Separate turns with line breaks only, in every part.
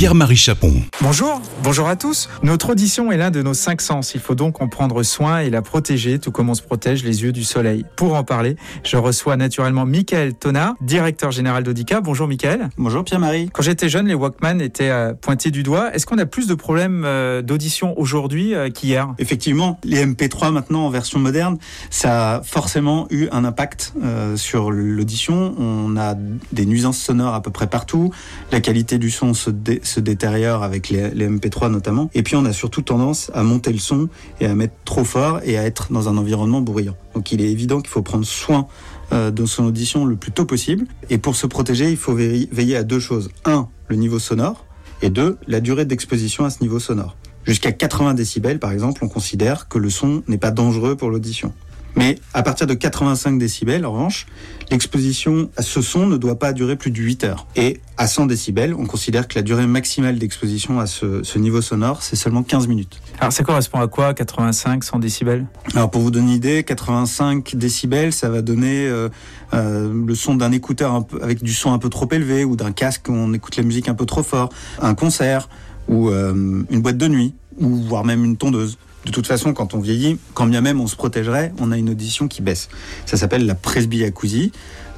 Pierre-Marie Chapon.
Bonjour, bonjour à tous. Notre audition est l'un de nos cinq sens. Il faut donc en prendre soin et la protéger, tout comme on se protège les yeux du soleil. Pour en parler, je reçois naturellement Michael Tonard, directeur général d'Audica. Bonjour Michael.
Bonjour Pierre-Marie.
Quand j'étais jeune, les Walkman étaient euh, pointés du doigt. Est-ce qu'on a plus de problèmes euh, d'audition aujourd'hui euh, qu'hier?
Effectivement, les MP3 maintenant en version moderne, ça a forcément eu un impact sur l'audition. On a des nuisances sonores à peu près partout. La qualité du son se, se détériore avec les, MP3 notamment. Et puis on a surtout tendance à monter le son et à mettre trop fort et à être dans un environnement bruyant. Donc il est évident qu'il faut prendre soin euh, de son audition le plus tôt possible. Et pour se protéger, il faut veiller à deux choses. Un, le niveau sonore. Et deux, la durée d'exposition à ce niveau sonore. Jusqu'à 80 décibels, par exemple, on considère que le son n'est pas dangereux pour l'audition. Mais à partir de 85 décibels, en revanche, l'exposition à ce son ne doit pas durer plus de 8 heures. Et à 100 décibels, on considère que la durée maximale d'exposition à ce, niveau sonore, c'est seulement 15 minutes.
Alors ça correspond à quoi 85, 100 décibels?
Alors pour vous donner une idée, 85 décibels, ça va donner euh, euh, le son d'un écouteur peu, avec du son un peu trop élevé ou d'un casque où on écoute la musique un peu trop fort, un concert ou euh, une boîte de nuit ou voire même une tondeuse. De toute façon, quand on vieillit, quand bien même on se protégerait, on a une audition qui baisse. Ça s'appelle la presbyacousie.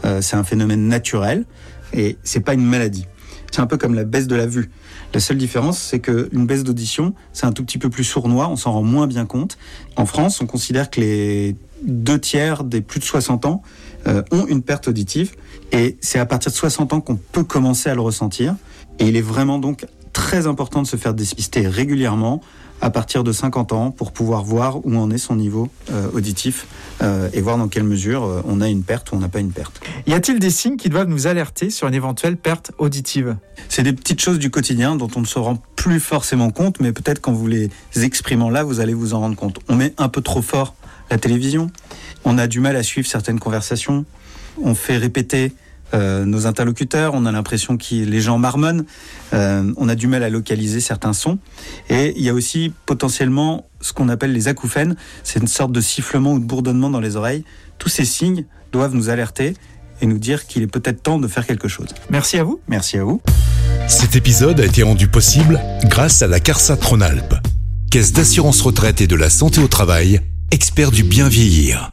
Euh, c'est un phénomène naturel et c'est pas une maladie. C'est un peu comme la baisse de la vue. La seule différence, c'est qu'une baisse d'audition, c'est un tout petit peu plus sournois, on s'en rend moins bien compte. En France, on considère que les deux tiers des plus de 60 ans euh, ont une perte auditive et c'est à partir de 60 ans qu'on peut commencer à le ressentir. Et il est vraiment donc très important de se faire dépister régulièrement à partir de 50 ans pour pouvoir voir où en est son niveau euh, auditif euh, et voir dans quelle mesure euh, on a une perte ou on n'a pas une perte.
Y a-t-il des signes qui doivent nous alerter sur une éventuelle perte auditive?
C'est des petites choses du quotidien dont on ne se rend plus forcément compte, mais peut-être quand vous les exprimant là, vous allez vous en rendre compte. On met un peu trop fort la télévision, on a du mal à suivre certaines conversations, on fait répéter euh, nos interlocuteurs, on a l'impression que les gens marmonnent, euh, on a du mal à localiser certains sons. Et il y a aussi potentiellement ce qu'on appelle les acouphènes, c'est une sorte de sifflement ou de bourdonnement dans les oreilles. Tous ces signes doivent nous alerter et nous dire qu'il est peut-être temps de faire quelque chose.
Merci à vous.
Merci à vous.
Cet épisode a été rendu possible grâce à la CARSA Tronalp, Caisse d'assurance retraite et de la santé au travail, expert du bien vieillir.